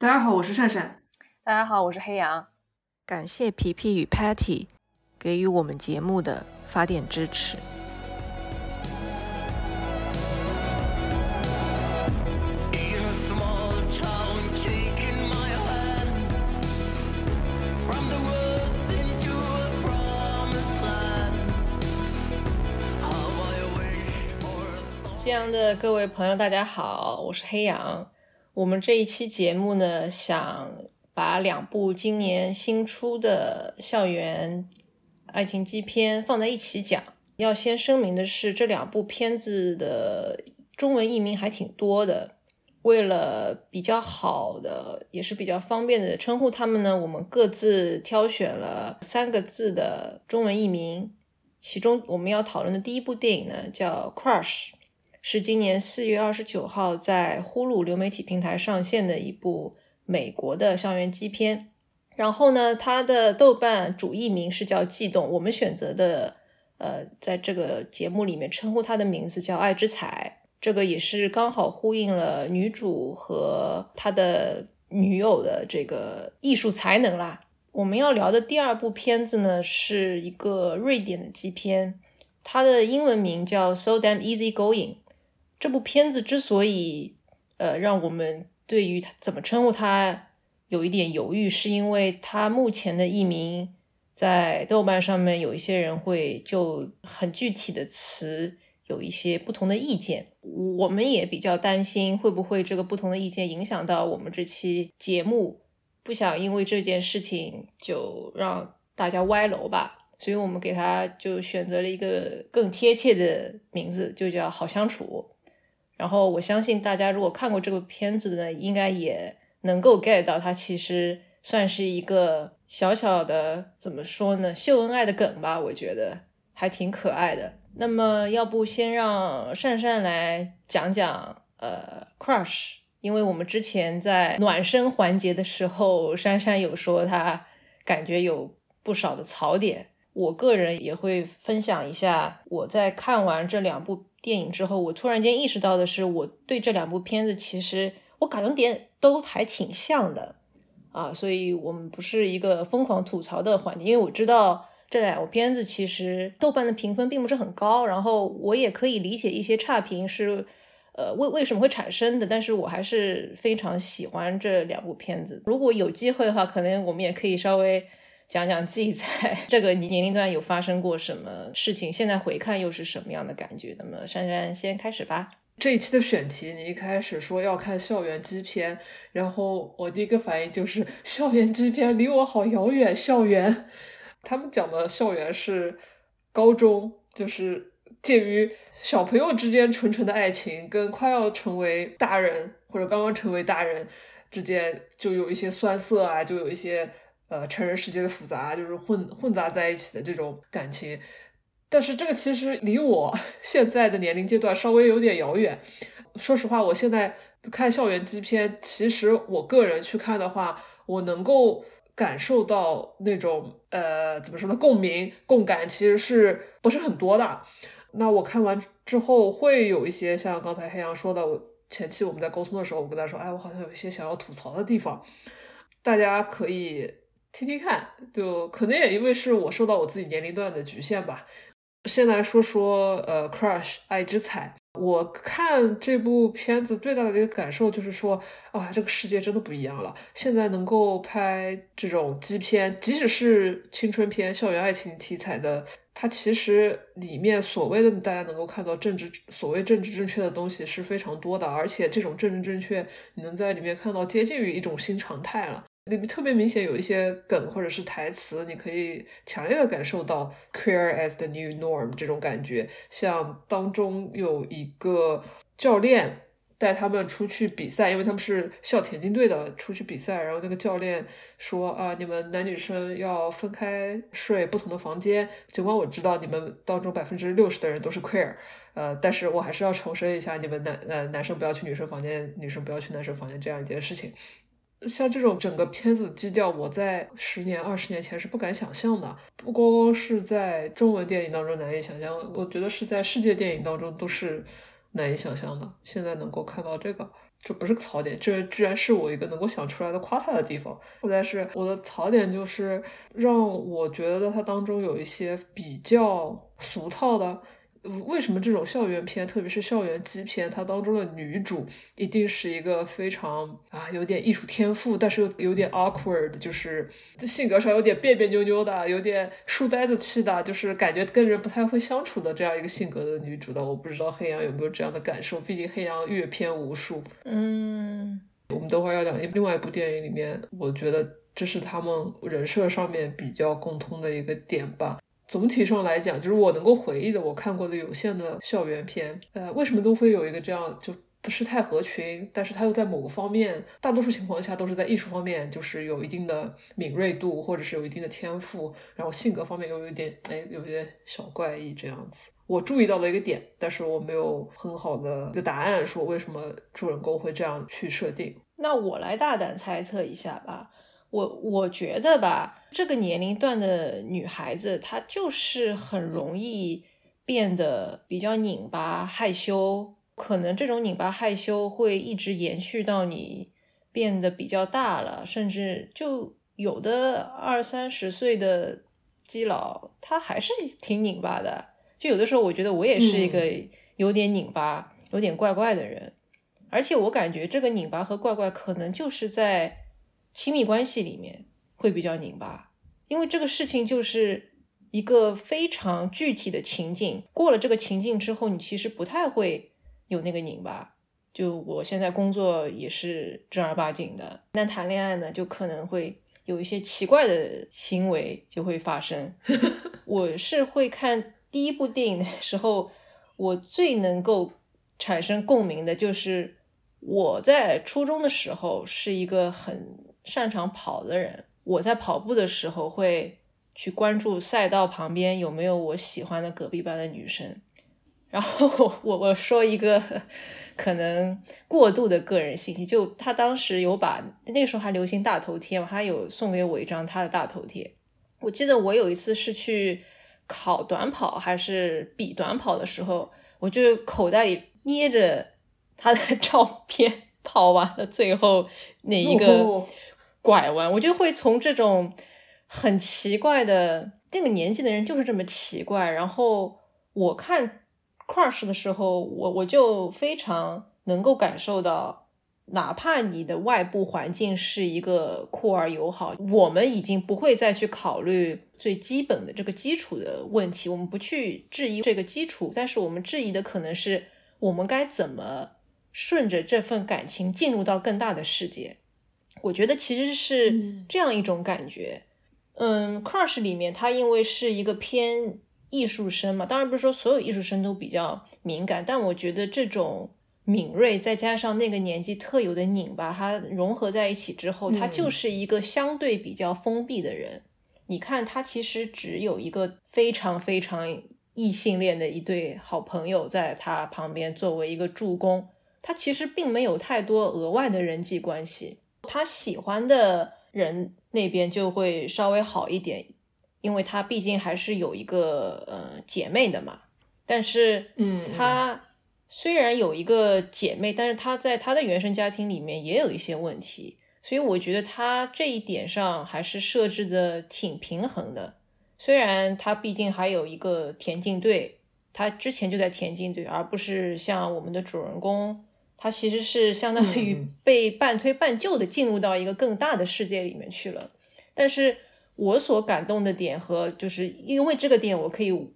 大家好，我是善善。大家好，我是黑羊。感谢皮皮与 Patty 给予我们节目的发电支持。这样的各位朋友，大家好，我是黑羊。我们这一期节目呢，想把两部今年新出的校园爱情基片放在一起讲。要先声明的是，这两部片子的中文译名还挺多的。为了比较好的，也是比较方便的称呼他们呢，我们各自挑选了三个字的中文译名。其中我们要讨论的第一部电影呢，叫《Crush》。是今年四月二十九号在呼噜流媒体平台上线的一部美国的校园基片。然后呢，它的豆瓣主译名是叫《悸动》，我们选择的，呃，在这个节目里面称呼它的名字叫《爱之彩》。这个也是刚好呼应了女主和她的女友的这个艺术才能啦。我们要聊的第二部片子呢，是一个瑞典的基片，它的英文名叫《So Damn Easy Going》。这部片子之所以，呃，让我们对于它怎么称呼它有一点犹豫，是因为它目前的译名在豆瓣上面有一些人会就很具体的词有一些不同的意见，我们也比较担心会不会这个不同的意见影响到我们这期节目，不想因为这件事情就让大家歪楼吧，所以我们给它就选择了一个更贴切的名字，就叫好相处。然后我相信大家如果看过这个片子呢，应该也能够 get 到它其实算是一个小小的怎么说呢，秀恩爱的梗吧，我觉得还挺可爱的。那么要不先让善善来讲讲呃 crush，因为我们之前在暖身环节的时候，珊珊有说她感觉有不少的槽点，我个人也会分享一下我在看完这两部。电影之后，我突然间意识到的是，我对这两部片子其实我感觉点都还挺像的啊，所以我们不是一个疯狂吐槽的环节，因为我知道这两部片子其实豆瓣的评分并不是很高，然后我也可以理解一些差评是呃为为什么会产生的，但是我还是非常喜欢这两部片子。如果有机会的话，可能我们也可以稍微。讲讲自己在 这个年龄段有发生过什么事情，现在回看又是什么样的感觉？那么珊珊先开始吧。这一期的选题，你一开始说要看校园基片，然后我第一个反应就是校园基片离我好遥远。校园，他们讲的校园是高中，就是介于小朋友之间纯纯的爱情，跟快要成为大人或者刚刚成为大人之间，就有一些酸涩啊，就有一些。呃，成人世界的复杂就是混混杂在一起的这种感情，但是这个其实离我 现在的年龄阶段稍微有点遥远。说实话，我现在看校园基片，其实我个人去看的话，我能够感受到那种呃，怎么说呢，共鸣、共感，其实是不是很多的。那我看完之后，会有一些像刚才黑羊说的，我前期我们在沟通的时候，我跟他说，哎，我好像有一些想要吐槽的地方，大家可以。听听看，就可能也因为是我受到我自己年龄段的局限吧。先来说说呃，Crush 爱之彩。我看这部片子最大的一个感受就是说，啊，这个世界真的不一样了。现在能够拍这种基片，即使是青春片、校园爱情题材的，它其实里面所谓的大家能够看到政治所谓政治正确的东西是非常多的，而且这种政治正确，你能在里面看到接近于一种新常态了。里面特别明显有一些梗或者是台词，你可以强烈的感受到 queer as the new norm 这种感觉。像当中有一个教练带他们出去比赛，因为他们是校田径队的，出去比赛。然后那个教练说啊，你们男女生要分开睡不同的房间。尽管我知道你们当中百分之六十的人都是 queer，呃，但是我还是要重申一下，你们男呃男生不要去女生房间，女生不要去男生房间这样一件事情。像这种整个片子基调，我在十年、二十年前是不敢想象的。不光光是在中文电影当中难以想象，我觉得是在世界电影当中都是难以想象的。现在能够看到这个，这不是个槽点，这居然是我一个能够想出来的夸他的地方。但是我的槽点就是让我觉得它当中有一些比较俗套的。为什么这种校园片，特别是校园基片，它当中的女主一定是一个非常啊有点艺术天赋，但是又有点 awkward，就是性格上有点别别扭扭的，有点书呆子气的，就是感觉跟人不太会相处的这样一个性格的女主的。我不知道黑羊有没有这样的感受，毕竟黑羊阅片无数。嗯，我们等会儿要讲另外一部电影里面，我觉得这是他们人设上面比较共通的一个点吧。总体上来讲，就是我能够回忆的，我看过的有限的校园片，呃，为什么都会有一个这样就不是太合群，但是他又在某个方面，大多数情况下都是在艺术方面，就是有一定的敏锐度，或者是有一定的天赋，然后性格方面又有一点，哎，有点小怪异这样子。我注意到了一个点，但是我没有很好的一个答案，说为什么主人公会这样去设定。那我来大胆猜测一下吧。我我觉得吧，这个年龄段的女孩子，她就是很容易变得比较拧巴、害羞，可能这种拧巴害羞会一直延续到你变得比较大了，甚至就有的二三十岁的基佬，他还是挺拧巴的。就有的时候，我觉得我也是一个有点拧巴、有点怪怪的人，而且我感觉这个拧巴和怪怪，可能就是在。亲密关系里面会比较拧巴，因为这个事情就是一个非常具体的情境。过了这个情境之后，你其实不太会有那个拧巴。就我现在工作也是正儿八经的，但谈恋爱呢，就可能会有一些奇怪的行为就会发生。我是会看第一部电影的时候，我最能够产生共鸣的就是我在初中的时候是一个很。擅长跑的人，我在跑步的时候会去关注赛道旁边有没有我喜欢的隔壁班的女生。然后我我说一个 可能过度的个人信息，就他当时有把那时候还流行大头贴嘛，他有送给我一张他的大头贴。我记得我有一次是去考短跑还是比短跑的时候，我就口袋里捏着他的 照片，跑完了最后那一个。拐弯，我就会从这种很奇怪的那个年纪的人就是这么奇怪。然后我看 crush 的时候，我我就非常能够感受到，哪怕你的外部环境是一个酷而友好，我们已经不会再去考虑最基本的这个基础的问题，我们不去质疑这个基础，但是我们质疑的可能是我们该怎么顺着这份感情进入到更大的世界。我觉得其实是这样一种感觉，嗯，Crush 里面他因为是一个偏艺术生嘛，当然不是说所有艺术生都比较敏感，但我觉得这种敏锐再加上那个年纪特有的拧巴，它融合在一起之后，他就是一个相对比较封闭的人。你看他其实只有一个非常非常异性恋的一对好朋友在他旁边作为一个助攻，他其实并没有太多额外的人际关系。他喜欢的人那边就会稍微好一点，因为他毕竟还是有一个呃姐妹的嘛。但是，嗯，他虽然有一个姐妹，但是他在他的原生家庭里面也有一些问题，所以我觉得他这一点上还是设置的挺平衡的。虽然他毕竟还有一个田径队，他之前就在田径队，而不是像我们的主人公。他其实是相当于被半推半就的进入到一个更大的世界里面去了，但是我所感动的点和就是因为这个点，我可以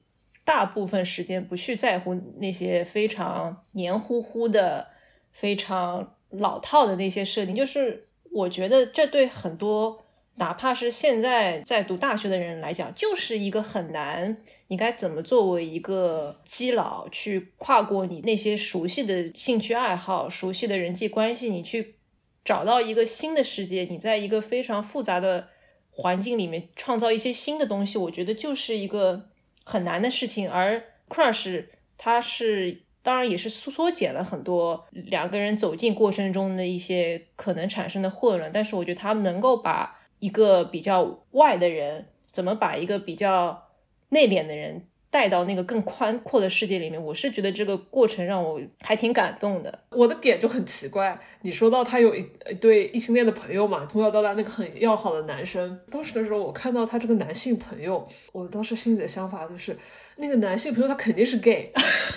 大部分时间不去在乎那些非常黏糊糊的、非常老套的那些设定，就是我觉得这对很多。哪怕是现在在读大学的人来讲，就是一个很难。你该怎么作为一个基佬去跨过你那些熟悉的兴趣爱好、熟悉的人际关系，你去找到一个新的世界？你在一个非常复杂的环境里面创造一些新的东西，我觉得就是一个很难的事情。而 Crush 它是当然也是缩缩减了很多两个人走进过程中的一些可能产生的混乱，但是我觉得他们能够把。一个比较外的人，怎么把一个比较内敛的人带到那个更宽阔的世界里面。我是觉得这个过程让我还挺感动的。我的点就很奇怪，你说到他有一一对异性恋的朋友嘛，从小到大那个很要好的男生。当时的时候，我看到他这个男性朋友，我当时心里的想法就是，那个男性朋友他肯定是 gay，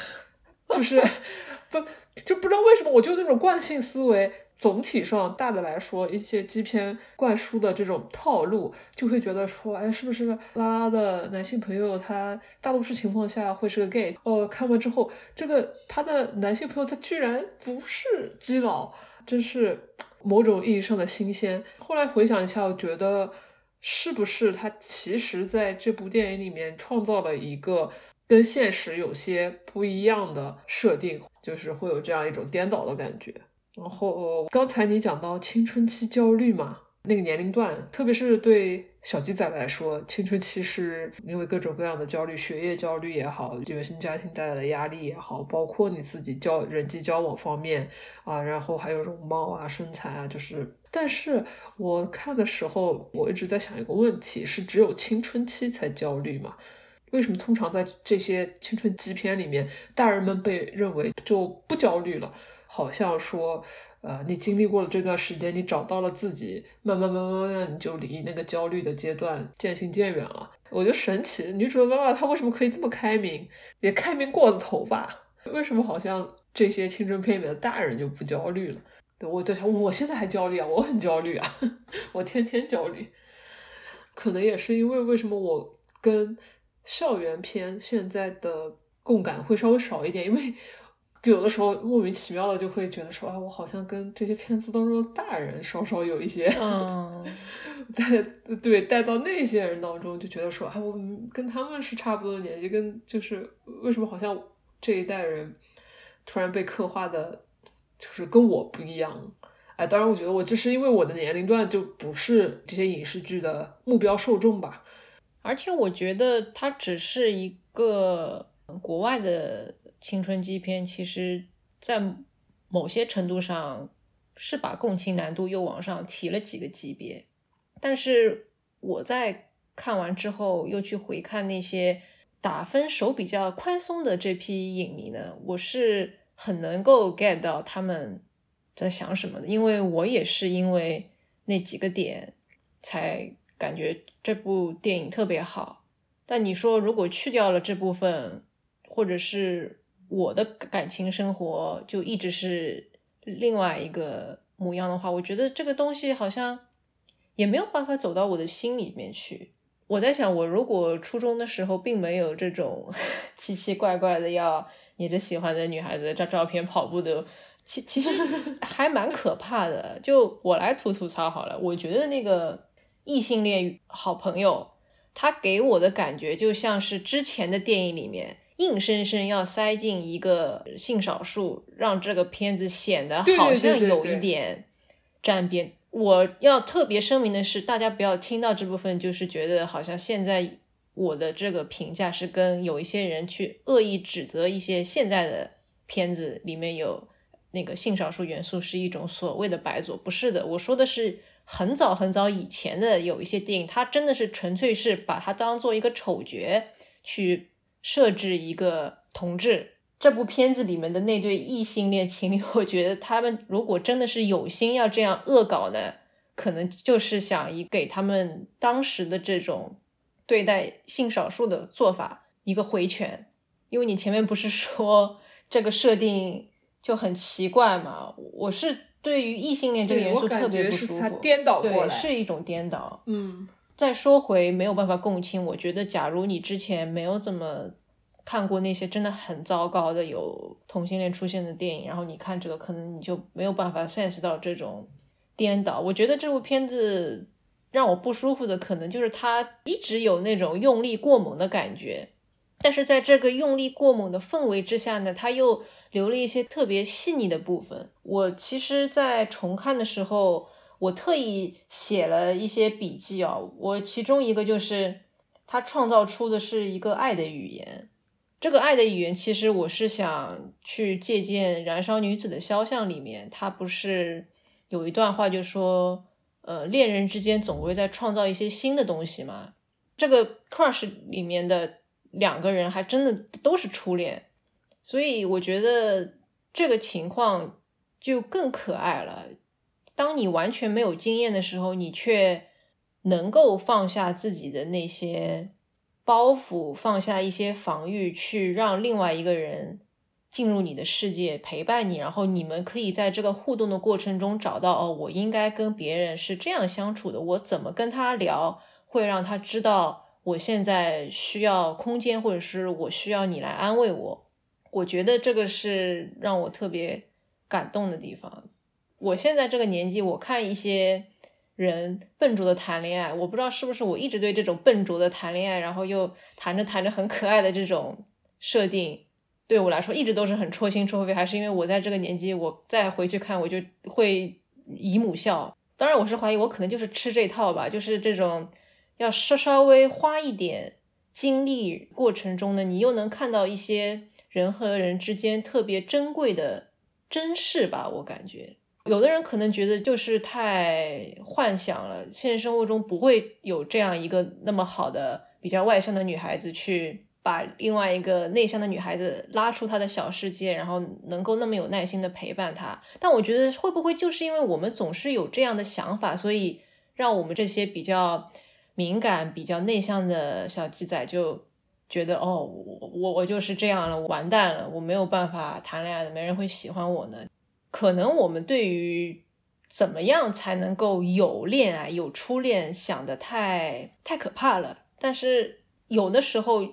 就是 不就不知道为什么，我就那种惯性思维。总体上，大的来说，一些基片灌输的这种套路，就会觉得说，哎，是不是拉拉的男性朋友他大多数情况下会是个 gay？哦，看完之后，这个他的男性朋友他居然不是基佬，真是某种意义上的新鲜。后来回想一下，我觉得是不是他其实在这部电影里面创造了一个跟现实有些不一样的设定，就是会有这样一种颠倒的感觉。然后刚才你讲到青春期焦虑嘛，那个年龄段，特别是对小鸡仔来说，青春期是因为各种各样的焦虑，学业焦虑也好，原生家庭带来的压力也好，包括你自己交人际交往方面啊，然后还有容貌啊、身材啊，就是。但是我看的时候，我一直在想一个问题：是只有青春期才焦虑吗？为什么通常在这些青春期片里面，大人们被认为就不焦虑了？好像说，呃，你经历过了这段时间，你找到了自己，慢慢慢慢慢，你就离那个焦虑的阶段渐行渐远了。我觉得神奇，女主的妈妈她为什么可以这么开明？也开明过了头吧？为什么好像这些青春片里面的大人就不焦虑了？我在想，我现在还焦虑啊，我很焦虑啊，我天天焦虑。可能也是因为为什么我跟校园片现在的共感会稍微少一点，因为。有的时候莫名其妙的就会觉得说啊，我好像跟这些片子当中的大人稍稍有一些，带对带到那些人当中，就觉得说啊，我跟他们是差不多年纪，跟就是为什么好像这一代人突然被刻画的，就是跟我不一样？哎，当然我觉得我这是因为我的年龄段就不是这些影视剧的目标受众吧。而且我觉得它只是一个国外的。青春期片其实，在某些程度上是把共情难度又往上提了几个级别，但是我在看完之后又去回看那些打分手比较宽松的这批影迷呢，我是很能够 get 到他们在想什么的，因为我也是因为那几个点才感觉这部电影特别好。但你说如果去掉了这部分，或者是我的感情生活就一直是另外一个模样的话，我觉得这个东西好像也没有办法走到我的心里面去。我在想，我如果初中的时候并没有这种 奇奇怪怪的要你的喜欢的女孩子照照片跑步的，其其实 还蛮可怕的。就我来吐吐槽好了，我觉得那个异性恋好朋友，他给我的感觉就像是之前的电影里面。硬生生要塞进一个性少数，让这个片子显得好像有一点沾边。我要特别声明的是，大家不要听到这部分就是觉得好像现在我的这个评价是跟有一些人去恶意指责一些现在的片子里面有那个性少数元素是一种所谓的白左，不是的。我说的是很早很早以前的有一些电影，它真的是纯粹是把它当做一个丑角去。设置一个同志，这部片子里面的那对异性恋情侣，我觉得他们如果真的是有心要这样恶搞呢，可能就是想以给他们当时的这种对待性少数的做法一个回拳。因为你前面不是说 这个设定就很奇怪嘛？我是对于异性恋这个元素特别不舒服，颠倒过来是一种颠倒。嗯。再说回没有办法共情，我觉得，假如你之前没有怎么看过那些真的很糟糕的有同性恋出现的电影，然后你看这个，可能你就没有办法 sense 到这种颠倒。我觉得这部片子让我不舒服的，可能就是它一直有那种用力过猛的感觉，但是在这个用力过猛的氛围之下呢，它又留了一些特别细腻的部分。我其实，在重看的时候。我特意写了一些笔记啊，我其中一个就是他创造出的是一个爱的语言。这个爱的语言，其实我是想去借鉴《燃烧女子的肖像》里面，他不是有一段话就说，呃，恋人之间总会在创造一些新的东西嘛。这个 crush 里面的两个人还真的都是初恋，所以我觉得这个情况就更可爱了。当你完全没有经验的时候，你却能够放下自己的那些包袱，放下一些防御，去让另外一个人进入你的世界，陪伴你，然后你们可以在这个互动的过程中找到哦，我应该跟别人是这样相处的，我怎么跟他聊会让他知道我现在需要空间，或者是我需要你来安慰我。我觉得这个是让我特别感动的地方。我现在这个年纪，我看一些人笨拙的谈恋爱，我不知道是不是我一直对这种笨拙的谈恋爱，然后又谈着谈着很可爱的这种设定，对我来说一直都是很戳心戳肺，还是因为我在这个年纪，我再回去看，我就会姨母笑。当然，我是怀疑我可能就是吃这套吧，就是这种要稍稍微花一点精力过程中呢，你又能看到一些人和人之间特别珍贵的珍视吧，我感觉。有的人可能觉得就是太幻想了，现实生活中不会有这样一个那么好的、比较外向的女孩子去把另外一个内向的女孩子拉出她的小世界，然后能够那么有耐心的陪伴她。但我觉得会不会就是因为我们总是有这样的想法，所以让我们这些比较敏感、比较内向的小鸡仔就觉得哦，我我我就是这样了，完蛋了，我没有办法谈恋爱的，没人会喜欢我呢。可能我们对于怎么样才能够有恋爱、有初恋想的太太可怕了。但是有的时候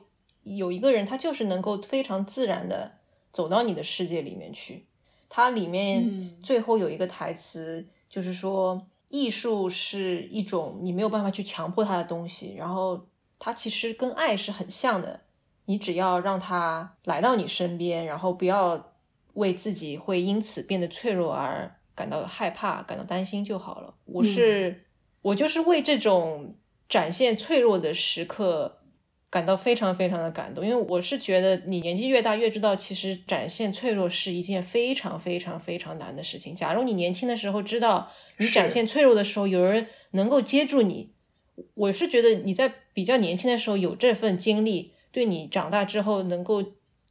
有一个人，他就是能够非常自然的走到你的世界里面去。它里面最后有一个台词，就是说艺术是一种你没有办法去强迫他的东西，然后它其实跟爱是很像的。你只要让他来到你身边，然后不要。为自己会因此变得脆弱而感到害怕、感到担心就好了。我是我就是为这种展现脆弱的时刻感到非常非常的感动，因为我是觉得你年纪越大越知道，其实展现脆弱是一件非常非常非常难的事情。假如你年轻的时候知道你展现脆弱的时候有人能够接住你，我是觉得你在比较年轻的时候有这份经历，对你长大之后能够。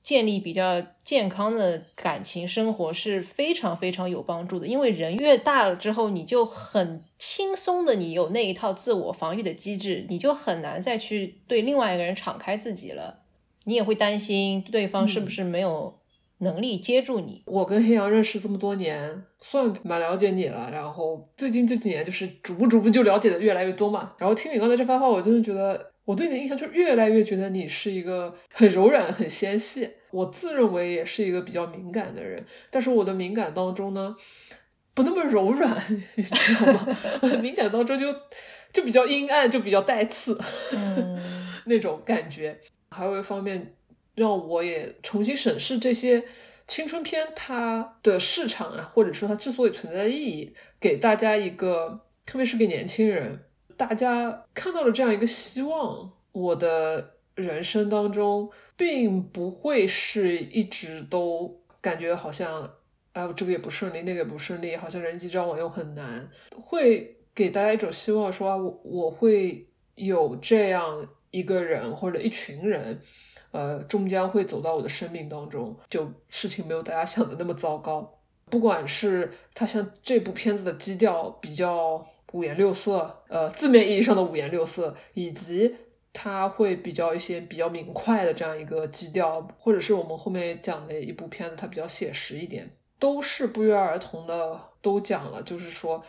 建立比较健康的感情生活是非常非常有帮助的，因为人越大了之后，你就很轻松的，你有那一套自我防御的机制，你就很难再去对另外一个人敞开自己了。你也会担心对方是不是没有能力接住你。我跟黑羊认识这么多年，算蛮了解你了，然后最近这几年就是逐步逐步就了解的越来越多嘛。然后听你刚才这番话，我真的觉得。我对你的印象就越来越觉得你是一个很柔软、很纤细。我自认为也是一个比较敏感的人，但是我的敏感当中呢，不那么柔软，你知道吗？敏感当中就就比较阴暗，就比较带刺，嗯 那种感觉。还有一方面，让我也重新审视这些青春片它的市场啊，或者说它之所以存在的意义，给大家一个，特别是给年轻人。大家看到了这样一个希望，我的人生当中并不会是一直都感觉好像，哎，这个也不顺利，那个也不顺利，好像人际交往又很难，会给大家一种希望，说我我会有这样一个人或者一群人，呃，终将会走到我的生命当中，就事情没有大家想的那么糟糕。不管是他像这部片子的基调比较。五颜六色，呃，字面意义上的五颜六色，以及它会比较一些比较明快的这样一个基调，或者是我们后面讲的一部片子，它比较写实一点，都是不约而同的都讲了，就是说。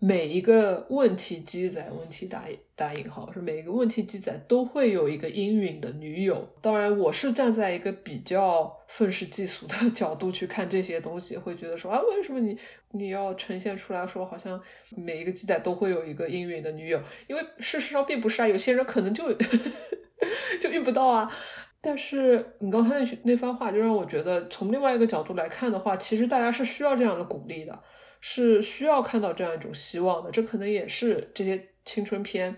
每一个问题鸡仔，问题打打引号，是每一个问题鸡仔都会有一个应允的女友。当然，我是站在一个比较愤世嫉俗的 角度去看这些东西，会觉得说啊，为什么你你要呈现出来说，好像每一个鸡仔都会有一个应允的女友？因为事实上并不是啊，有些人可能就 就遇不到啊。但是你刚才那那番话，就让我觉得，从另外一个角度来看的话，其实大家是需要这样的鼓励的。是需要看到这样一种希望的，这可能也是这些青春片，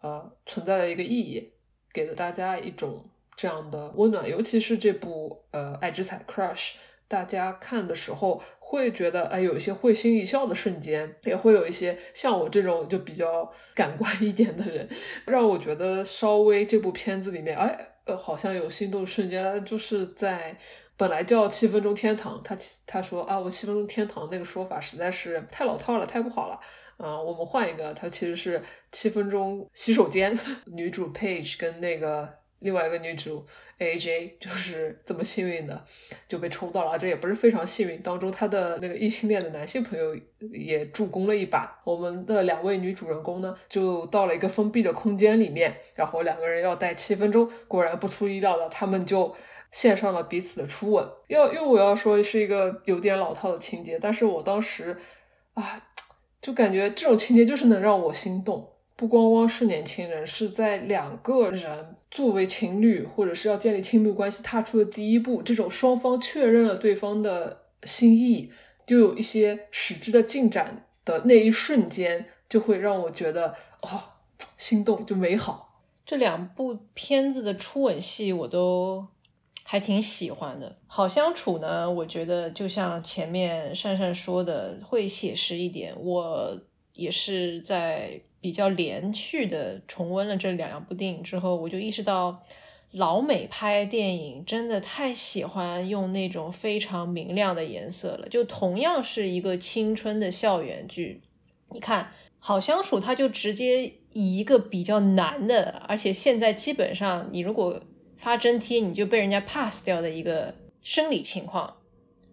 呃，存在的一个意义，给了大家一种这样的温暖。尤其是这部呃《爱之彩》Crush，大家看的时候会觉得哎，有一些会心一笑的瞬间，也会有一些像我这种就比较 感官一点的人，让我觉得稍微这部片子里面哎呃，好像有心动瞬间，就是在本来叫七分钟天堂，他他说啊，我七分钟天堂那个说法实在是太老套了，太不好了，啊，我们换一个，它其实是七分钟洗手间，女主 Page 跟那个。另外一个女主 AJ 就是这么幸运的就被抽到了，这也不是非常幸运。当中她的那个异性恋的男性朋友也助攻了一把。我们的两位女主人公呢，就到了一个封闭的空间里面，然后两个人要待七分钟。果然不出意料的，他们就献上了彼此的初吻。要因为我要说是一个有点老套的情节，但是我当时啊，就感觉这种情节就是能让我心动。不光光是年轻人，是在两个人作为情侣或者是要建立亲密关系踏出的第一步，这种双方确认了对方的心意，就有一些实质的进展的那一瞬间，就会让我觉得哦，心动就美好。这两部片子的初吻戏我都还挺喜欢的。好相处呢，我觉得就像前面善善说的，会写实一点。我也是在。比较连续的重温了这两部电影之后，我就意识到，老美拍电影真的太喜欢用那种非常明亮的颜色了。就同样是一个青春的校园剧，你看《好相处》，它就直接以一个比较难的，而且现在基本上你如果发真贴，你就被人家 pass 掉的一个生理情况，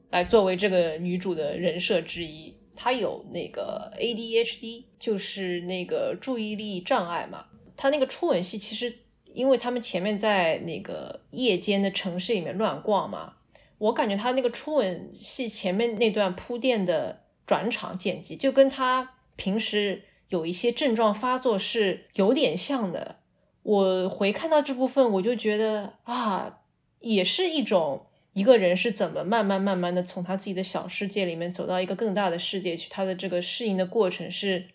来作为这个女主的人设之一。她有那个 ADHD，就是那个注意力障碍嘛。她那个初吻戏，其实因为他们前面在那个夜间的城市里面乱逛嘛，我感觉他那个初吻戏前面那段铺垫的转场剪辑，就跟他平时有一些症状发作是有点像的。我回看到这部分，我就觉得啊，也是一种。一个人是怎么慢慢慢慢的从他自己的小世界里面走到一个更大的世界去？他的这个适应的过程是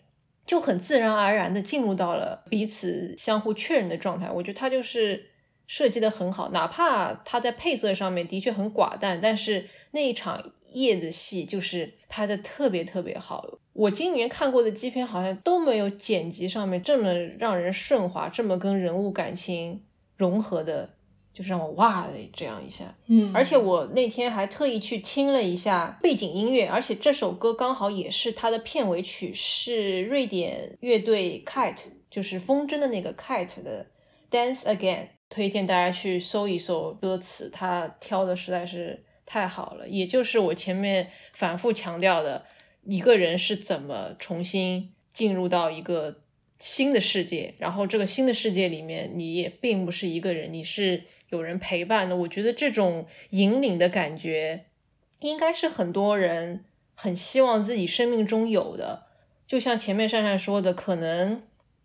就很自然而然的进入到了彼此相互确认的状态。我觉得他就是设计的很好，哪怕它在配色上面的确很寡淡，但是那一场夜的戏就是拍的特别特别好。我今年看过的基片好像都没有剪辑上面这么让人顺滑，这么跟人物感情融合的。就是让我哇的这样一下，嗯，而且我那天还特意去听了一下背景音乐，而且这首歌刚好也是它的片尾曲，是瑞典乐队 Kite，就是风筝的那个 Kite 的 Dance Again，推荐大家去搜一搜歌词，他挑的实在是太好了。也就是我前面反复强调的，一个人是怎么重新进入到一个。新的世界，然后这个新的世界里面，你也并不是一个人，你是有人陪伴的。我觉得这种引领的感觉，应该是很多人很希望自己生命中有的。就像前面珊珊说的，可能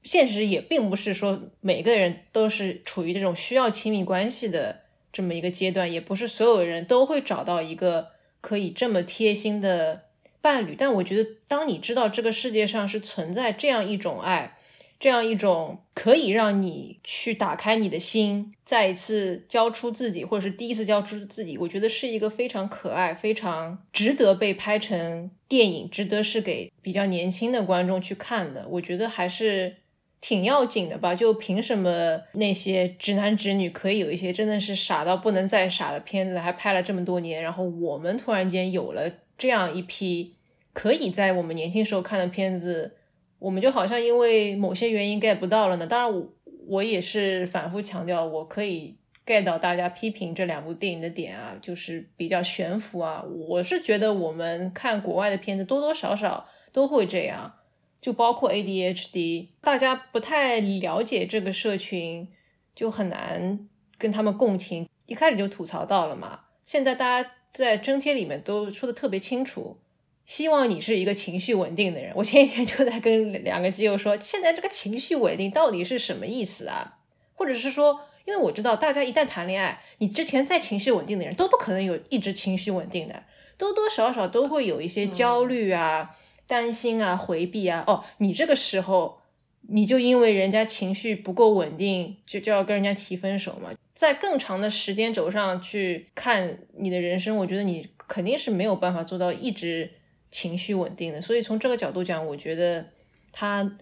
现实也并不是说每个人都是处于这种需要亲密关系的这么一个阶段，也不是所有人都会找到一个可以这么贴心的伴侣。但我觉得，当你知道这个世界上是存在这样一种爱，这样一种可以让你去打开你的心，再一次交出自己，或者是第一次交出自己，我觉得是一个非常可爱、非常值得被拍成电影，值得是给比较年轻的观众去看的。我觉得还是挺要紧的吧。就凭什么那些直男直女可以有一些真的是傻到不能再傻的片子，还拍了这么多年，然后我们突然间有了这样一批可以在我们年轻时候看的片子。我们就好像因为某些原因 get 不到了呢。当然，我我也是反复强调，我可以 get 到大家批评这两部电影的点啊，就是比较悬浮啊。我是觉得我们看国外的片子多多少少都会这样，就包括 ADHD，大家不太了解这个社群，就很难跟他们共情。一开始就吐槽到了嘛，现在大家在征贴里面都说的特别清楚。希望你是一个情绪稳定的人。我前几天就在跟两个基友说，现在这个情绪稳定到底是什么意思啊？或者是说，因为我知道大家一旦谈恋爱，你之前再情绪稳定的人都不可能有一直情绪稳定的，多多少少都会有一些焦虑啊、担心啊、回避啊。哦，你这个时候你就因为人家情绪不够稳定，就就要跟人家提分手嘛？在更长的时间轴上去看你的人生，我觉得你肯定是没有办法做到一直。情绪稳定的，所以从这个角度讲，我觉得他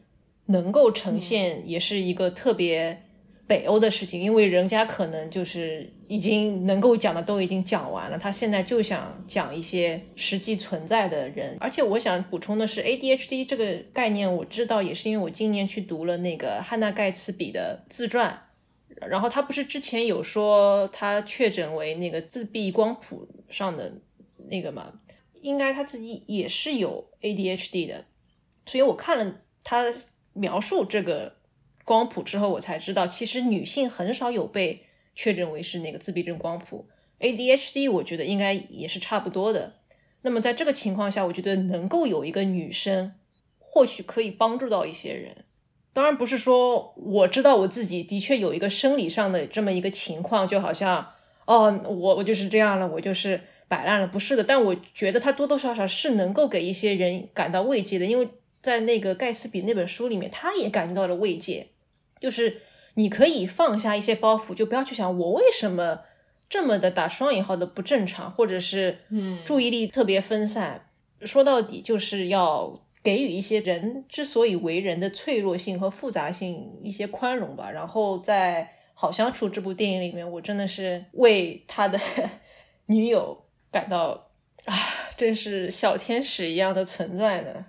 能够呈现，也是一个特别北欧的事情，因为人家可能就是已经能够讲的都已经讲完了，他现在就想讲一些实际存在的人。而且我想补充的是，ADHD 这个概念我知道，也是因为我今年去读了那个汉娜盖茨比的自传，然后他不是之前有说他确诊为那个自闭光谱上的那个嘛，应该他自己也是有 ADHD 的，所以我看了他描述这个。光谱之后，我才知道，其实女性很少有被确诊为是那个自闭症光谱。ADHD，我觉得应该也是差不多的。那么在这个情况下，我觉得能够有一个女生，或许可以帮助到一些人。当然不是说我知道我自己的确有一个生理上的这么一个情况，就好像哦，我我就是这样了，我就是摆烂了，不是的。但我觉得他多多少少是能够给一些人感到慰藉的，因为在那个盖茨比那本书里面，他也感觉到了慰藉。就是你可以放下一些包袱，就不要去想我为什么这么的打双引号的不正常，或者是嗯注意力特别分散。说到底，就是要给予一些人之所以为人的脆弱性和复杂性一些宽容吧。然后在《好相处》这部电影里面，我真的是为他的 女友感到啊，真是小天使一样的存在呢。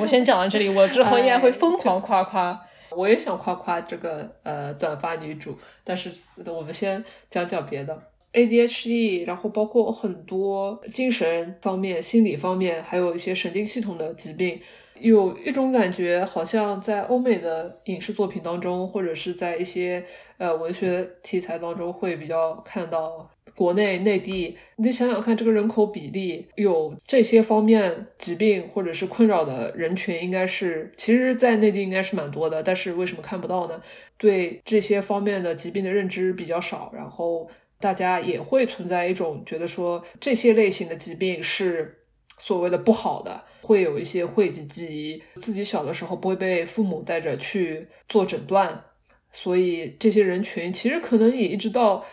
我先讲到这里，我之后应该会疯狂夸夸。我也想夸夸这个呃短发女主，但是我们先讲讲别的。ADHD，然后包括很多精神方面、心理方面，还有一些神经系统的疾病，有一种感觉，好像在欧美的影视作品当中，或者是在一些呃文学题材当中，会比较看到。国内、内地，你得想想看，这个人口比例有这些方面疾病或者是困扰的人群，应该是其实，在内地应该是蛮多的。但是为什么看不到呢？对这些方面的疾病的认知比较少，然后大家也会存在一种觉得说这些类型的疾病是所谓的不好的，会有一些讳疾忌医。自己小的时候不会被父母带着去做诊断，所以这些人群其实可能也一直到。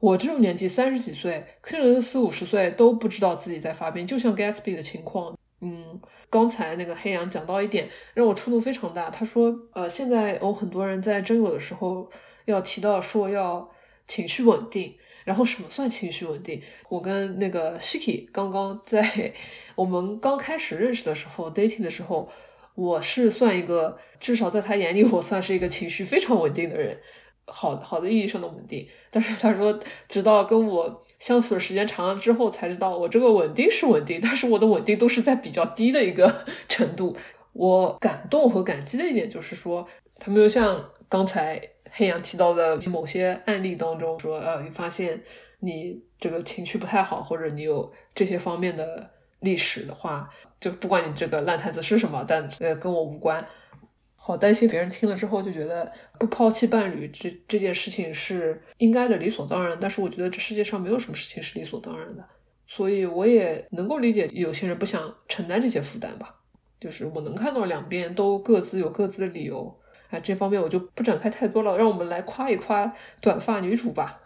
我这种年纪三十几岁，甚至四五十岁都不知道自己在发病，就像 Gatsby 的情况。嗯，刚才那个黑羊讲到一点，让我触动非常大。他说，呃，现在有很多人在征友的时候要提到说要情绪稳定，然后什么算情绪稳定？我跟那个 Shiki 刚刚在 我们刚开始认识的时候 dating 的时候，我是算一个，至少在他眼里，我算是一个情绪非常稳定的人。好好的意义上的稳定，但是他说，直到跟我相处的时间长了之后，才知道我这个稳定是稳定，但是我的稳定都是在比较低的一个 程度。我感动和感激的一点就是说，他没有像刚才黑羊提到的某些案例当中说，呃，你发现你这个情绪不太好，或者你有这些方面的历史的话，就不管你这个烂摊子是什么，但呃跟我无关。好担心别人听了之后就觉得不抛弃伴侣这这件事情是应该的理所当然，但是我觉得这世界上没有什么事情是理所当然的，所以我也能够理解有些人不想承担这些负担吧。就是我能看到两边都各自有各自的理由，哎，这方面我就不展开太多了，让我们来夸一夸短发女主吧。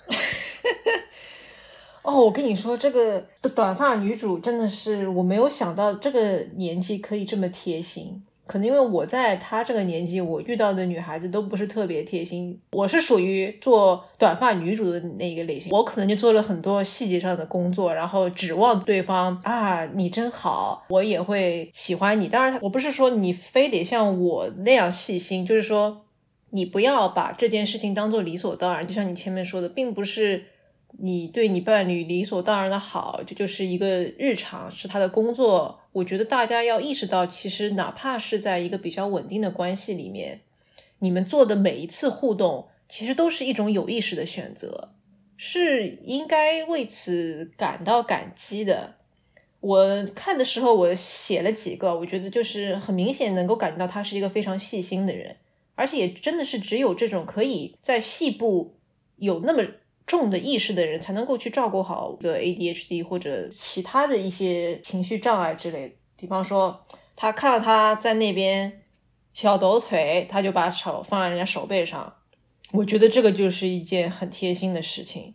哦，我跟你说，这个短发女主真的是我没有想到这个年纪可以这么贴心。可能因为我在她这个年纪，我遇到的女孩子都不是特别贴心。我是属于做短发女主的那一个类型，我可能就做了很多细节上的工作，然后指望对方啊，你真好，我也会喜欢你。当然，我不是说你非得像我那样细心，就是说你不要把这件事情当做理所当然。就像你前面说的，并不是。你对你伴侣理所当然的好，这就是一个日常，是他的工作。我觉得大家要意识到，其实哪怕是在一个比较稳定的关系里面，你们做的每一次互动，其实都是一种有意识的选择，是应该为此感到感激的。我看的时候，我写了几个，我觉得就是很明显能够感觉到他是一个非常细心的人，而且也真的是只有这种可以在细部有那么。重的意识的人才能够去照顾好一个 ADHD 或者其他的一些情绪障碍之类。比方说，他看到他在那边小抖腿，他就把手放在人家手背上。我觉得这个就是一件很贴心的事情。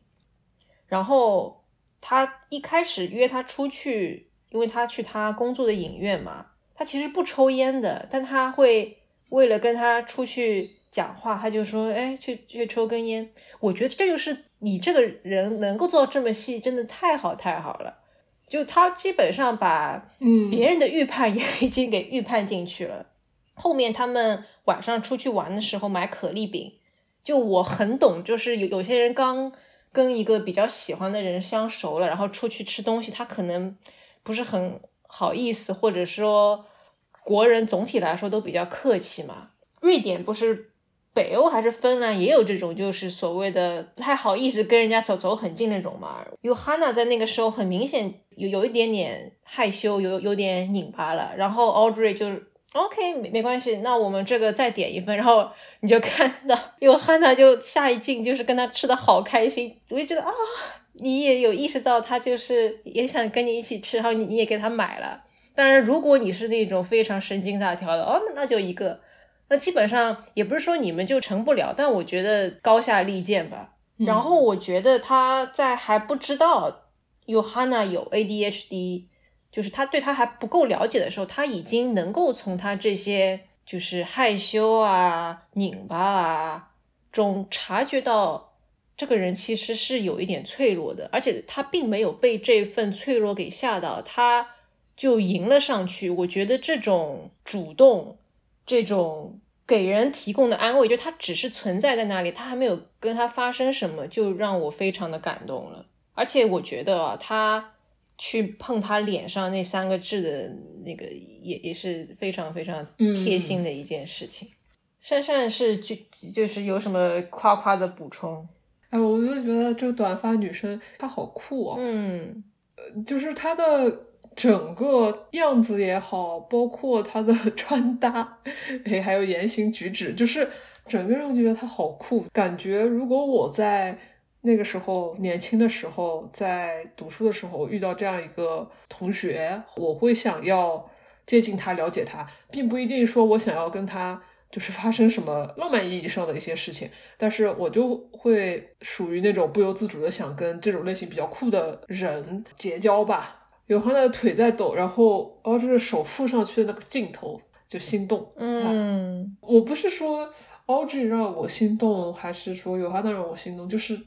然后他一开始约他出去，因为他去他工作的影院嘛，他其实不抽烟的，但他会为了跟他出去。讲话，他就说：“哎，去去抽根烟。”我觉得这就是你这个人能够做到这么细，真的太好太好了。就他基本上把嗯别人的预判 也已经给预判进去了。后面他们晚上出去玩的时候买可丽饼，就我很懂，就是有有些人刚跟一个比较喜欢的人相熟了，然后出去吃东西，他可能不是很好意思，或者说国人总体来说都比较客气嘛。瑞典不是北欧还是芬兰也有这种，就是所谓的不太好意思跟人家走走很近那种嘛。Johanna 在那个时候很明显有有一点点害羞，有有点拧巴了，然后 Audrey 就 OK 没没关系，那我们这个再点一份，然后你就看到 Johanna 就下一镜就是跟他吃的好开心，我就觉得啊，你也有意识到他就是也想跟你一起吃，然后你你也给他买了。当然，如果你是那种非常神经大条的，哦，那那就一个。那基本上也不是说你们就成不了，但我觉得高下立见吧。然后我觉得他在还不知道 Johanna 有 ADHD，就是他对他还不够了解的时候，他已经能够从他这些就是害羞啊、拧巴啊中察觉到这个人其实是有一点脆弱的，而且他并没有被这份脆弱给吓到，他就迎了上去。我觉得这种主动。这种给人提供的安慰，就他只是存在在那里，他还没有跟他发生什么，就让我非常的感动了。而且我觉得啊，他去碰他脸上那三个痣的那个，也也是非常非常贴心的一件事情。珊珊是就就是有什么夸夸的补充？哎，我就觉得这个短发女生她好酷哦，嗯，就是她的。整个样子也好，包括他的穿搭，哎，还有言行举止，就是整个人觉得他好酷。感觉如果我在那个时候年轻的时候，在读书的时候遇到这样一个同学，我会想要接近他，了解他，并不一定说我想要跟他就是发生什么浪漫意义上的一些事情，但是我就会属于那种不由自主的想跟这种类型比较酷的人结交吧。有他的腿在抖，然后哦，这个手附上去的那个镜头就心动。嗯，我不是说 Audrey 让我心动，还是说有他的让我心动，就是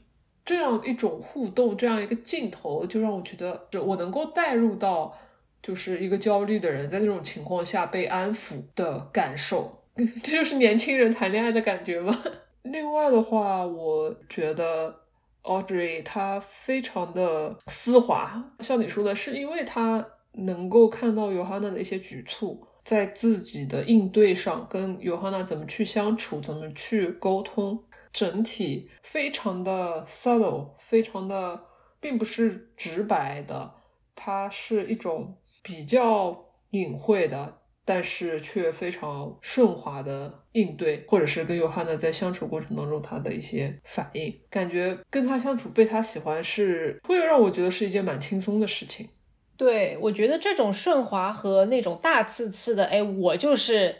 这样一种互动，这样一个镜头，就让我觉得我能够带入到，就是一个焦虑的人在那种情况下被安抚的感受。这就是年轻人谈恋爱的感觉吗？另外的话，我觉得。Audrey 她非常的丝滑，像你说的，是因为她能够看到 Johanna 的一些举措，在自己的应对上跟 Johanna 怎么去相处，怎么去沟通，整体非常的 subtle，非常的并不是直白的，它是一种比较隐晦的。但是却非常顺滑的应对，或者是跟尤哈娜在相处过程当中他的一些反应，感觉跟他相处被他喜欢是会让我觉得是一件蛮轻松的事情。对，我觉得这种顺滑和那种大刺刺的，哎，我就是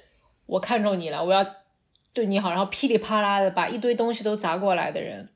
我看中你了，我要对你好，然后噼里啪啦的把一堆东西都砸过来的人，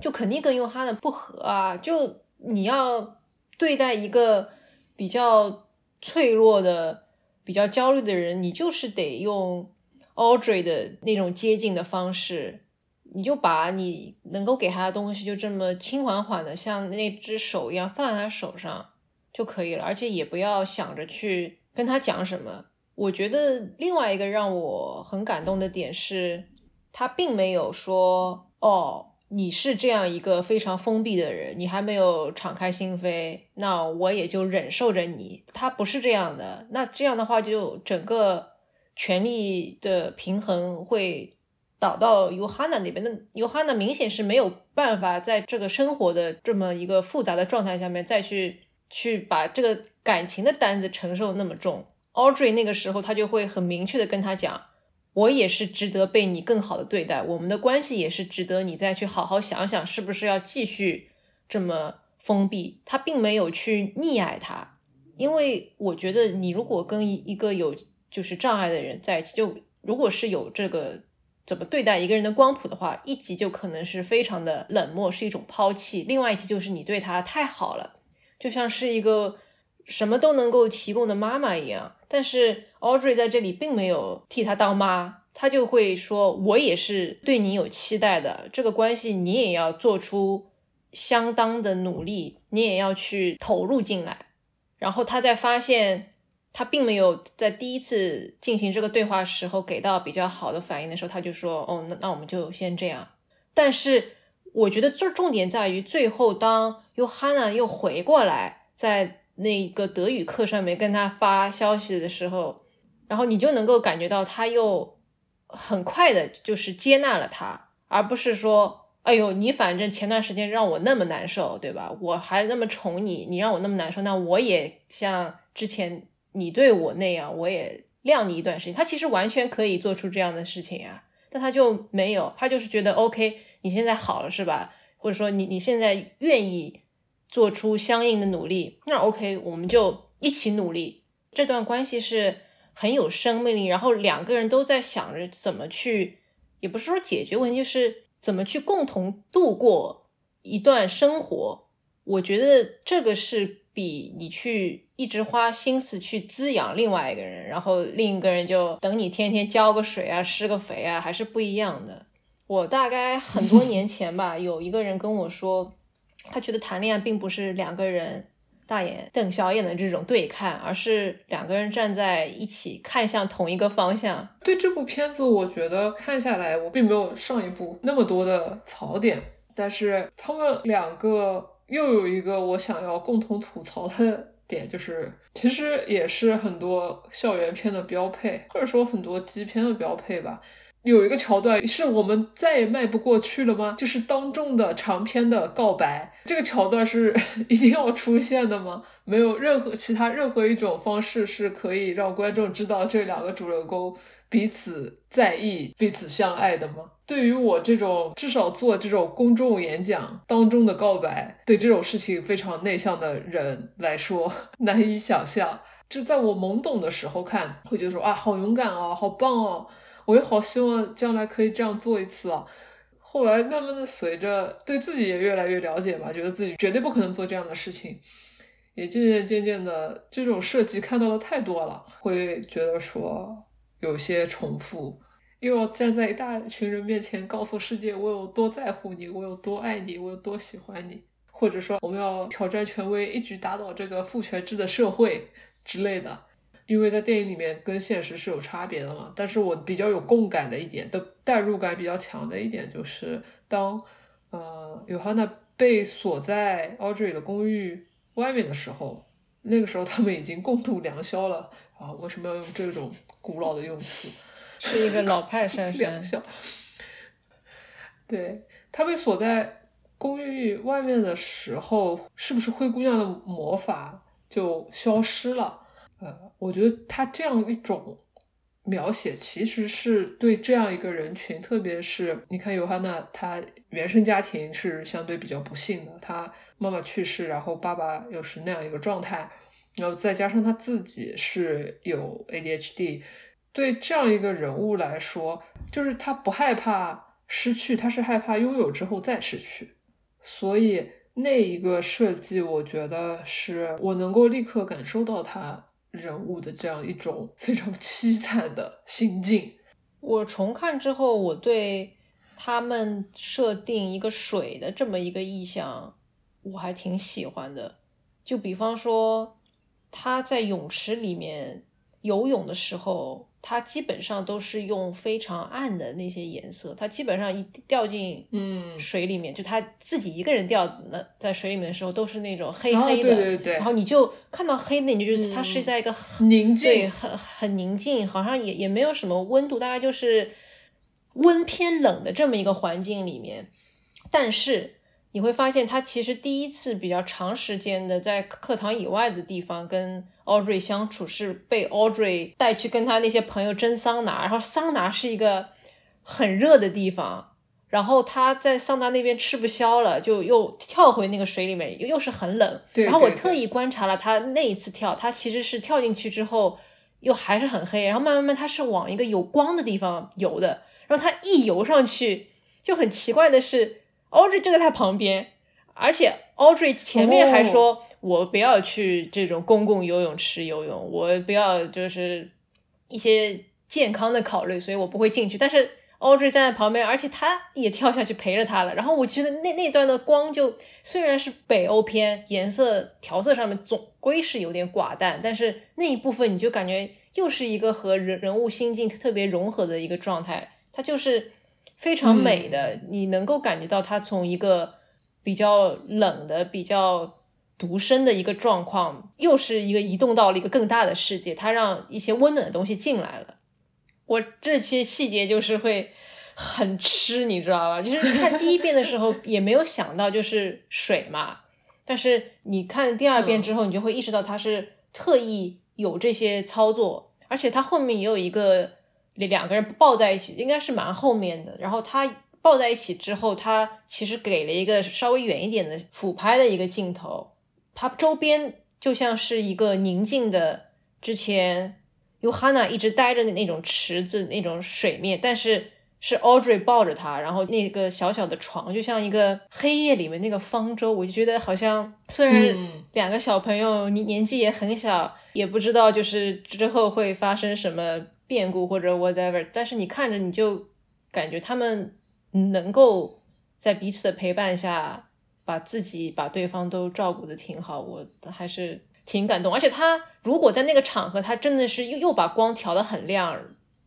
就肯定跟尤哈娜不合啊。就你要对待一个比较脆弱的。比较焦虑的人，你就是得用 Audrey 的那种接近的方式，你就把你能够给他的东西，就这么轻缓缓的，像那只手一样放在他手上就可以了，而且也不要想着去跟他讲什么。我觉得另外一个让我很感动的点是，他并没有说哦。你是这样一个非常封闭的人，你还没有敞开心扉，那我也就忍受着你。他不是这样的，那这样的话，就整个权力的平衡会倒到尤哈娜那边。那尤哈娜明显是没有办法在这个生活的这么一个复杂的状态下面再去去把这个感情的担子承受那么重。Audrey 那个时候，他就会很明确的跟他讲。我也是值得被你更好的对待，我们的关系也是值得你再去好好想想，是不是要继续这么封闭？他并没有去溺爱他，因为我觉得你如果跟一个有就是障碍的人在一起，就如果是有这个怎么对待一个人的光谱的话，一级就可能是非常的冷漠，是一种抛弃；另外一级就是你对他太好了，就像是一个什么都能够提供的妈妈一样。但是 Audrey 在这里并没有替他当妈，他就会说：“我也是对你有期待的，这个关系你也要做出相当的努力，你也要去投入进来。”然后他在发现他并没有在第一次进行这个对话时候给到比较好的反应的时候，他就说：“哦，那那我们就先这样。”但是我觉得这重点在于最后，当尤哈娜又回过来，在那个德语课上面跟他发消息的时候，然后你就能够感觉到他又很快的，就是接纳了他，而不是说，哎呦，你反正前段时间让我那么难受，对吧？我还那么宠你，你让我那么难受，那我也像之前你对我那样，我也晾你一段时间。他其实完全可以做出这样的事情呀，但他就没有，他就是觉得 OK，你现在好了是吧？或者说你你现在愿意做出相应的努力，那 OK，我们就一起努力。这段关系是。很有生命力，然后两个人都在想着怎么去，也不是说解决问题，就是怎么去共同度过一段生活。我觉得这个是比你去一直花心思去滋养另外一个人，然后另一个人就等你天天浇个水啊、施个肥啊，还是不一样的。我大概很多年前吧，有一个人跟我说，他觉得谈恋爱并不是两个人。大眼瞪小眼的这种对看，而是两个人站在一起看向同一个方向。对这部片子，我觉得看下来，我并没有上一部那么多的槽点，但是他们两个又有一个我想要共同吐槽的 点，就是其实也是很多校园片的标配，或者说很多基片的标配吧。有一个桥段是我们再也迈不过去了吗？就是当众的长篇的告白，这个桥段是一定要出现的吗？没有任何其他任何一种方式是可以让观众知道这两个主人公彼此在意、彼此相爱的吗？对于我这种至少做这种公众演讲当中的告白，对这种事情非常内向的人来说 难以想象。就在我懵懂的时候看，会觉得说啊，好勇敢哦，好棒哦。我也好希望将来可以这样做一次啊！后来慢慢的随着对自己也越来越了解吧，觉得自己绝对不可能做这样的事情，也渐渐渐渐的这种设计看到的太多了，会觉得说有些重复，又要站在一大群人面前告诉世界我有多在乎你，我有多爱你，我有多喜欢你，或者说我们要挑战权威，一举打倒这个父权制的社会之类的。因为在电影里面跟现实是有差别的嘛，但是我比较有共感的一点，的代入感比较强的一点就是，当呃尤哈娜被锁在 Audrey 的公寓外面的时候，那个时候他们已经共度良宵了啊！为什么要用这种古老的用词？是一个老派山山。良宵。对他被锁在公寓外面的时候，是不是灰姑娘的魔法就消失了？呃，我觉得他这样一种描写，其实是对这样一个人群，特别是你看尤哈娜，她原生家庭是相对比较不幸的，她妈妈去世，然后爸爸又是那样一个状态，然后再加上他自己是有 ADHD，对这样一个人物来说，就是他不害怕失去，他是害怕拥有之后再失去，所以那一个设计，我觉得是我能够立刻感受到他。人物的这样一种 非常凄惨的心境。我重看之后，我对他们设定一个水的这么一个意象，我还挺喜欢的。就比方说，他在泳池里面游泳的时候。它基本上都是用非常暗的那些颜色，它基本上一掉进嗯。水里面，就它自己一个人掉那在水里面的时候，都是那种黑黑的，对对对，然后你就看到黑的，你就觉得它是在一个宁静，对，很很宁静，好像也也没有什么温度，大概就是温偏冷的这么一个环境里面，但是。你会发现，他其实第一次比较长时间的在课堂以外的地方跟 Audrey 相处，是被 Audrey 带去跟他那些朋友蒸桑拿，然后桑拿是一个很热的地方，然后他在桑拿那边吃不消了，就又跳回那个水里面，又又是很冷。然后我特意观察了他那一次跳，他其实是跳进去之后又还是很黑，然后慢慢慢他是往一个有光的地方游的，然后他一游上去就很奇怪的是。Audrey 就在他旁边，而且 Audrey 前面还说：“我不要去这种公共游泳池游泳，我不要就是一些健康的考虑，所以我不会进去。但是 Audrey 站在旁边，而且他也跳下去陪着他了。然后我觉得那那段的光就虽然是北欧片，颜色调色上面总归是有点寡淡，但是那一部分你就感觉又是一个和人人物心境特别融合的一个状态，它就是非常美的，你能够感觉到他从一个比较冷的、比较。独身的一个状况，又是一个移动到了一个更大的世界，它让一些温暖的东西进来了。我这些细节就是会很吃，你知道吧？就是看第一遍的时候 也没有想到就是水嘛，但是你看第二遍之后，你就会意识到他是特意有这些操作，而且他后面也有一个两个人抱在一起，应该是蛮后面的。然后他抱在一起之后，他其实给了一个稍微远一点的俯拍的一个镜头。他周边就像是一个宁静的，之前 Yohanna 一直待着的那种池子那种水面，但是是 Audrey 抱着他，然后那个小小的床就像一个黑夜里面那个方舟，我就觉得好像虽然两个小朋友年年纪也很小，也不知道就是之后会发生什么变故或者 whatever，但是你看着你就感觉他们能够在彼此的陪伴下。把自己把对方都照顾的挺好，我还是挺感动。而且他如果在那个场合，他真的是又又把光调的很亮，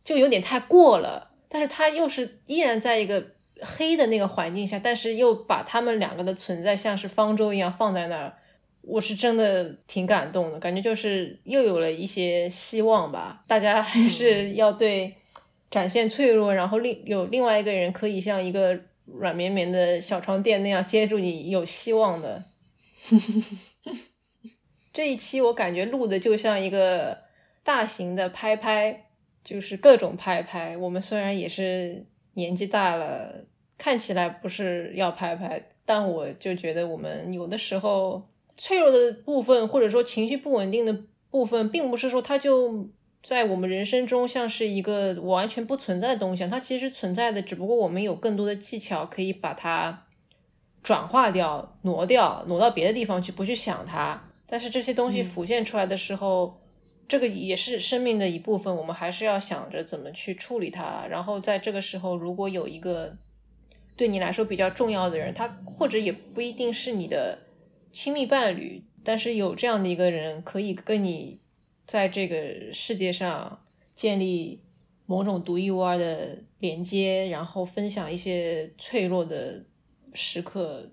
就有点太过了。但是他又是依然在一个黑的那个环境下，但是又把他们两个的存在像是方舟一样放在那儿，我是真的挺感动的。感觉就是又有了一些希望吧。大家还是要对展现脆弱，然后另有另外一个人可以像一个。软绵绵的小床垫那样接住你，有希望的。这一期我感觉录的就像一个大型的拍拍，就是各种拍拍。我们虽然也是年纪大了，看起来不是要拍拍，但我就觉得我们有的时候脆弱的部分，或者说情绪不稳定的部分，并不是说它就。在我们人生中，像是一个完全不存在的东西，它其实存在的，只不过我们有更多的技巧可以把它转化掉、挪掉、挪到别的地方去，不去想它。但是这些东西浮现出来的时候，这个也是生命的一部分，我们还是要想着怎么去处理它。然后在这个时候，如果有一个对你来说比较重要的人，他或者也不一定是你的亲密伴侣，但是有这样的一个人可以跟你。在这个世界上建立某种独一无二的连接，然后分享一些脆弱的时刻，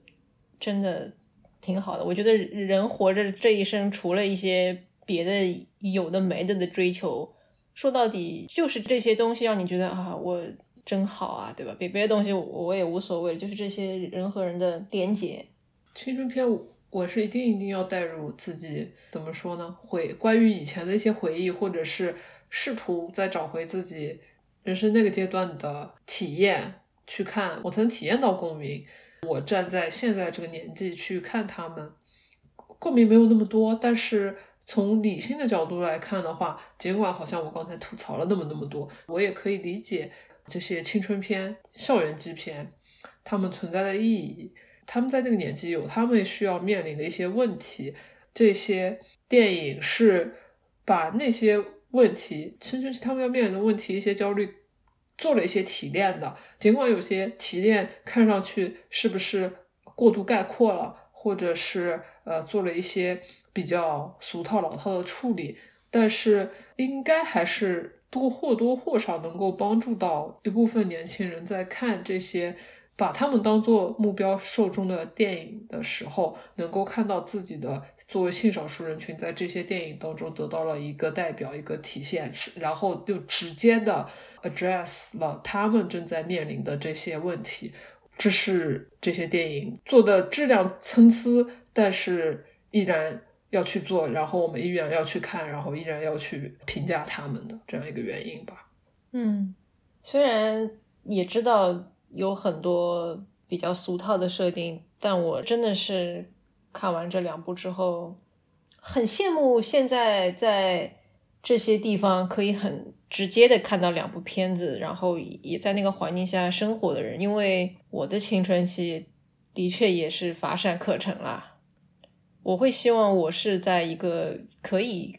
真的挺好的。我觉得人活着这一生，除了一些别的有的没的的追求，说到底就是这些东西让你觉得啊，我真好啊，对吧？别别的东西我也无所谓，就是这些人和人的连接。青春片我是一定一定要带入自己，怎么说呢？回关于以前的一些回忆，或者是试图再找回自己人生那个阶段的体验去看，我曾体验到共鸣。我站在现在这个年纪去看他们，共鸣没有那么多，但是从理性的角度来看的话，尽管好像我刚才吐槽了那么那么多，我也可以理解这些青春片、校园基片他们存在的意义。他们在那个年纪有他们需要面临的一些问题，这些电影是把那些问题，青春期他们要面临的问题，一些焦虑，做了一些提炼的。尽管有些提炼看上去是不是过度概括了，或者是呃做了一些比较俗套老套的处理，但是应该还是多或多或少能够帮助到一部分年轻人在看这些。把他们当做目标受众的电影的时候，能够看到自己的作为性少数人群在这些电影当中得到了一个代表、一个体现，然后就直接的 address 了他们正在面临的这些问题。这是这些电影做的质量参差，但是依然要去做，然后我们依然要去看，然后依然要去评价他们的这样一个原因吧。嗯，虽然也知道。有很多比较俗套的设定，但我真的是看完这两部之后，很羡慕现在在这些地方可以很直接的看到两部片子，然后也在那个环境下生活的人，因为我的青春期的确也是乏善可陈啦。我会希望我是在一个可以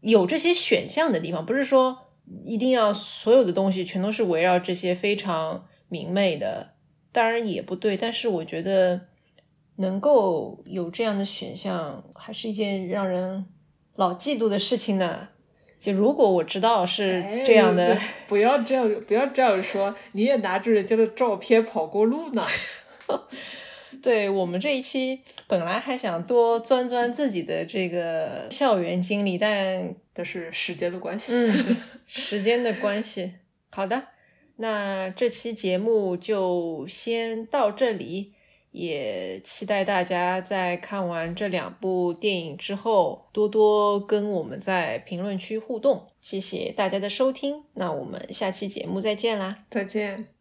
有这些选项的地方，不是说一定要所有的东西全都是围绕这些非常明媚的，当然也不对。但是我觉得能够有这样的选项，还是一件让人老嫉妒的事情呢。就如果我知道是这样的，不要这样，不要这样说，你也拿着人家的照片跑过路呢。对我们这一期本来还想多钻钻自己的这个校园经历，但但是时间的关系，嗯，时间的关系。好的，那这期节目就先到这里，也期待大家在看完这两部电影之后，多多跟我们在评论区互动。谢谢大家的收听，那我们下期节目再见啦！再见。